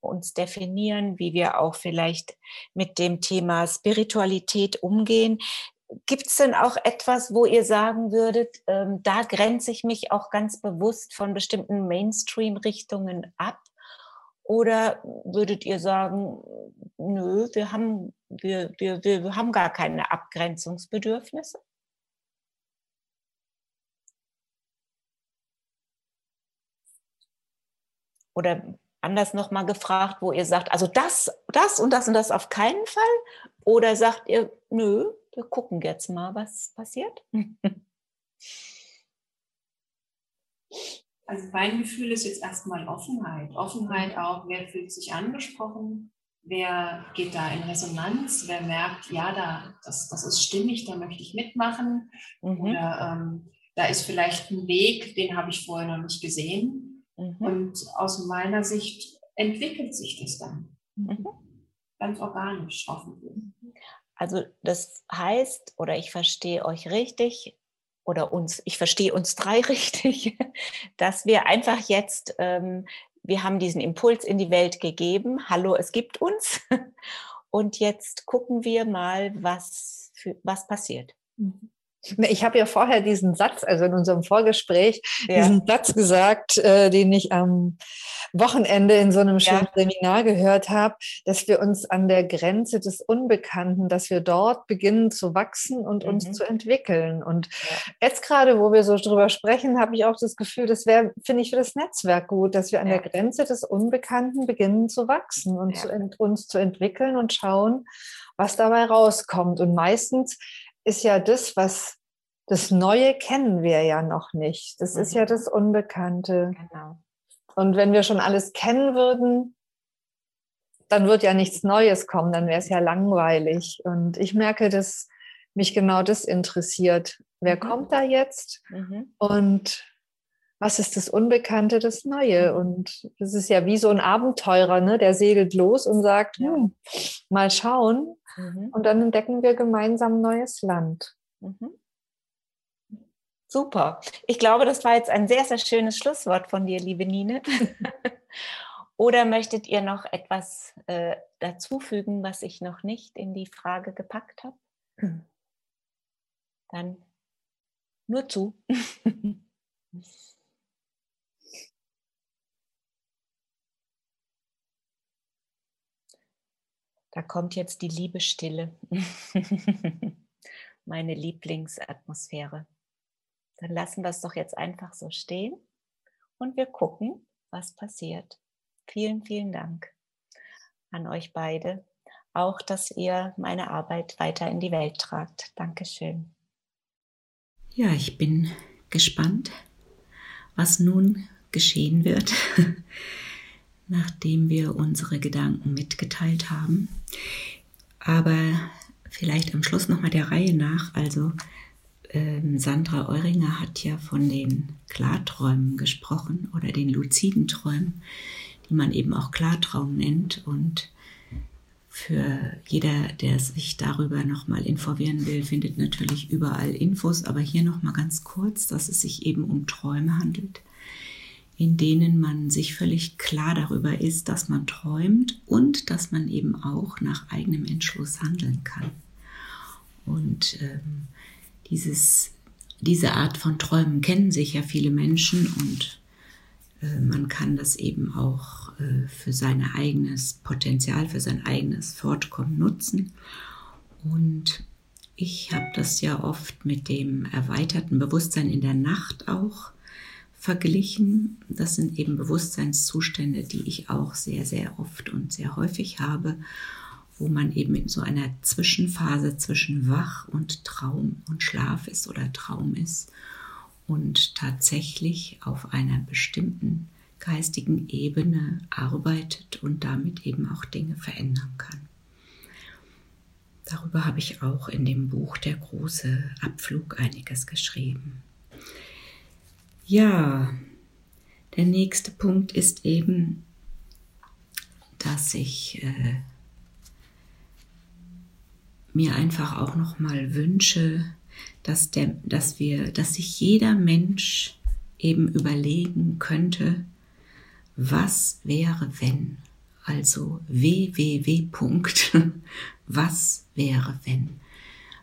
uns definieren, wie wir auch vielleicht mit dem Thema Spiritualität umgehen. Gibt es denn auch etwas, wo ihr sagen würdet, ähm, da grenze ich mich auch ganz bewusst von bestimmten Mainstream-Richtungen ab? Oder würdet ihr sagen, nö, wir haben, wir, wir, wir haben gar keine Abgrenzungsbedürfnisse? Oder anders nochmal gefragt, wo ihr sagt, also das, das und das und das auf keinen Fall? Oder sagt ihr, nö, wir gucken jetzt mal, was passiert? Also mein Gefühl ist jetzt erstmal Offenheit. Offenheit auch, wer fühlt sich angesprochen, wer geht da in Resonanz, wer merkt, ja, da, das, das ist stimmig, da möchte ich mitmachen. Mhm. Oder ähm, da ist vielleicht ein Weg, den habe ich vorher noch nicht gesehen. Mhm. Und aus meiner Sicht entwickelt sich das dann. Mhm. Ganz organisch, hoffentlich. Also das heißt, oder ich verstehe euch richtig, oder uns, ich verstehe uns drei richtig, dass wir einfach jetzt, ähm, wir haben diesen Impuls in die Welt gegeben, hallo, es gibt uns. Und jetzt gucken wir mal, was, für, was passiert. Mhm. Ich habe ja vorher diesen Satz, also in unserem Vorgespräch, ja. diesen Satz gesagt, äh, den ich am Wochenende in so einem schönen ja. Seminar gehört habe, dass wir uns an der Grenze des Unbekannten, dass wir dort beginnen zu wachsen und mhm. uns zu entwickeln. Und ja. jetzt gerade, wo wir so drüber sprechen, habe ich auch das Gefühl, das wäre, finde ich, für das Netzwerk gut, dass wir an der Grenze des Unbekannten beginnen zu wachsen und zu uns zu entwickeln und schauen, was dabei rauskommt. Und meistens ist ja das, was das Neue kennen wir ja noch nicht. Das mhm. ist ja mhm. das Unbekannte. Genau. Und wenn wir schon alles kennen würden, dann wird ja nichts Neues kommen, dann wäre es ja langweilig. Und ich merke, dass mich genau das interessiert. Wer mhm. kommt da jetzt? Mhm. Und was ist das Unbekannte, das Neue? Mhm. Und das ist ja wie so ein Abenteurer, ne? der segelt los und sagt, ja. hm, mal schauen. Mhm. Und dann entdecken wir gemeinsam neues Land. Super. Ich glaube, das war jetzt ein sehr, sehr schönes Schlusswort von dir, liebe Nine. Oder möchtet ihr noch etwas äh, dazufügen, was ich noch nicht in die Frage gepackt habe? Dann nur zu. Da kommt jetzt die Liebestille, meine Lieblingsatmosphäre. Dann lassen wir es doch jetzt einfach so stehen und wir gucken, was passiert. Vielen, vielen Dank an euch beide. Auch, dass ihr meine Arbeit weiter in die Welt tragt. Dankeschön. Ja, ich bin gespannt, was nun geschehen wird, nachdem wir unsere Gedanken mitgeteilt haben. Aber vielleicht am Schluss nochmal der Reihe nach. Also ähm, Sandra Euringer hat ja von den Klarträumen gesprochen oder den luziden Träumen, die man eben auch Klartraum nennt. Und für jeder, der sich darüber nochmal informieren will, findet natürlich überall Infos, aber hier nochmal ganz kurz, dass es sich eben um Träume handelt, in denen man sich völlig klar darüber ist, dass man träumt und dass man eben auch nach eigenem Entschluss handeln kann. Und ähm, dieses, diese Art von Träumen kennen sich ja viele Menschen und äh, man kann das eben auch äh, für sein eigenes Potenzial, für sein eigenes Fortkommen nutzen. Und ich habe das ja oft mit dem erweiterten Bewusstsein in der Nacht auch verglichen. Das sind eben Bewusstseinszustände, die ich auch sehr, sehr oft und sehr häufig habe wo man eben in so einer Zwischenphase zwischen Wach und Traum und Schlaf ist oder Traum ist und tatsächlich auf einer bestimmten geistigen Ebene arbeitet und damit eben auch Dinge verändern kann. Darüber habe ich auch in dem Buch Der große Abflug einiges geschrieben. Ja, der nächste Punkt ist eben, dass ich äh, mir einfach auch noch mal wünsche, dass der, dass wir, dass sich jeder Mensch eben überlegen könnte, was wäre wenn? Also www. was wäre wenn?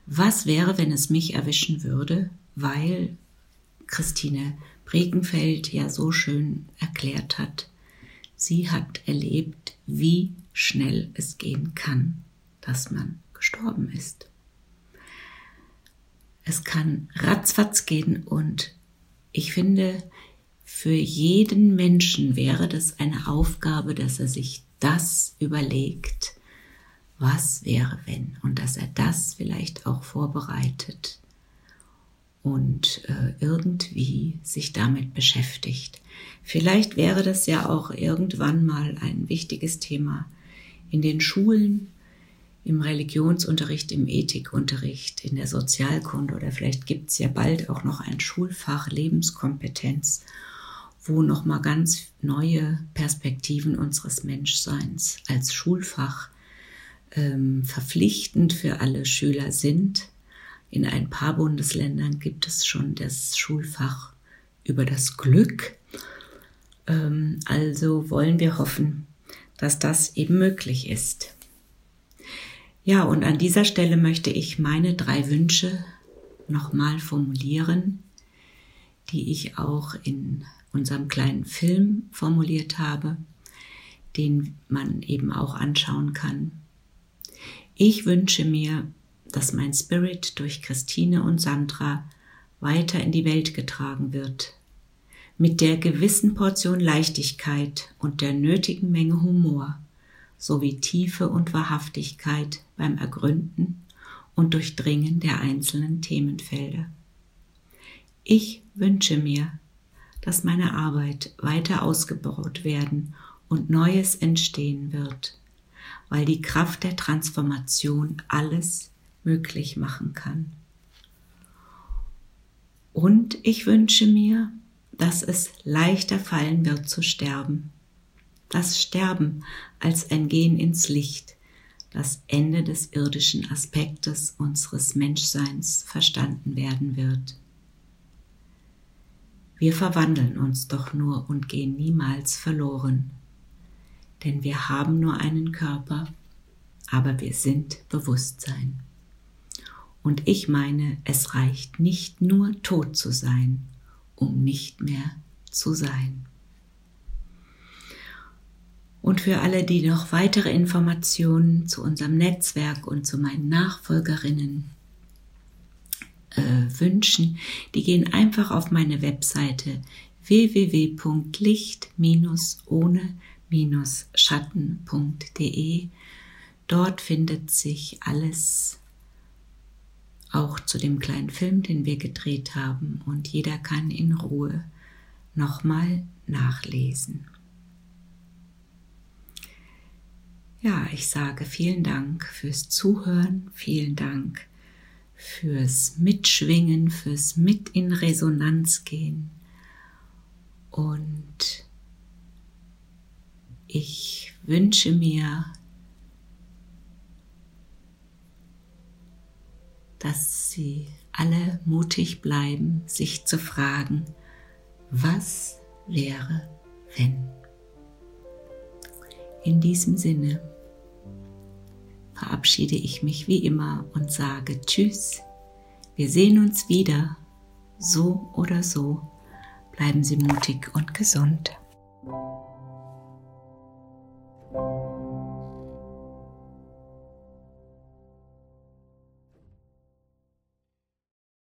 Was wäre, wenn es mich erwischen würde, weil Christine Bregenfeld ja so schön erklärt hat, sie hat erlebt, wie schnell es gehen kann, dass man gestorben ist. Es kann ratzfatz gehen und ich finde, für jeden Menschen wäre das eine Aufgabe, dass er sich das überlegt, was wäre wenn und dass er das vielleicht auch vorbereitet und äh, irgendwie sich damit beschäftigt. Vielleicht wäre das ja auch irgendwann mal ein wichtiges Thema in den Schulen, im Religionsunterricht, im Ethikunterricht, in der Sozialkunde oder vielleicht gibt es ja bald auch noch ein Schulfach Lebenskompetenz, wo nochmal ganz neue Perspektiven unseres Menschseins als Schulfach ähm, verpflichtend für alle Schüler sind. In ein paar Bundesländern gibt es schon das Schulfach über das Glück. Ähm, also wollen wir hoffen, dass das eben möglich ist. Ja, und an dieser Stelle möchte ich meine drei Wünsche nochmal formulieren, die ich auch in unserem kleinen Film formuliert habe, den man eben auch anschauen kann. Ich wünsche mir, dass mein Spirit durch Christine und Sandra weiter in die Welt getragen wird, mit der gewissen Portion Leichtigkeit und der nötigen Menge Humor sowie Tiefe und Wahrhaftigkeit beim Ergründen und Durchdringen der einzelnen Themenfelder. Ich wünsche mir, dass meine Arbeit weiter ausgebaut werden und Neues entstehen wird, weil die Kraft der Transformation alles möglich machen kann. Und ich wünsche mir, dass es leichter fallen wird zu sterben. Das Sterben als ein Gehen ins Licht, das Ende des irdischen Aspektes unseres Menschseins verstanden werden wird. Wir verwandeln uns doch nur und gehen niemals verloren, denn wir haben nur einen Körper, aber wir sind Bewusstsein. Und ich meine, es reicht nicht nur tot zu sein, um nicht mehr zu sein. Und für alle, die noch weitere Informationen zu unserem Netzwerk und zu meinen Nachfolgerinnen äh, wünschen, die gehen einfach auf meine Webseite www.licht-ohne-schatten.de. Dort findet sich alles auch zu dem kleinen Film, den wir gedreht haben und jeder kann in Ruhe nochmal nachlesen. Ja, ich sage vielen Dank fürs Zuhören, vielen Dank fürs Mitschwingen, fürs Mit in Resonanz gehen und ich wünsche mir dass sie alle mutig bleiben, sich zu fragen, was wäre, wenn? In diesem Sinne verabschiede ich mich wie immer und sage Tschüss, wir sehen uns wieder, so oder so, bleiben Sie mutig und gesund.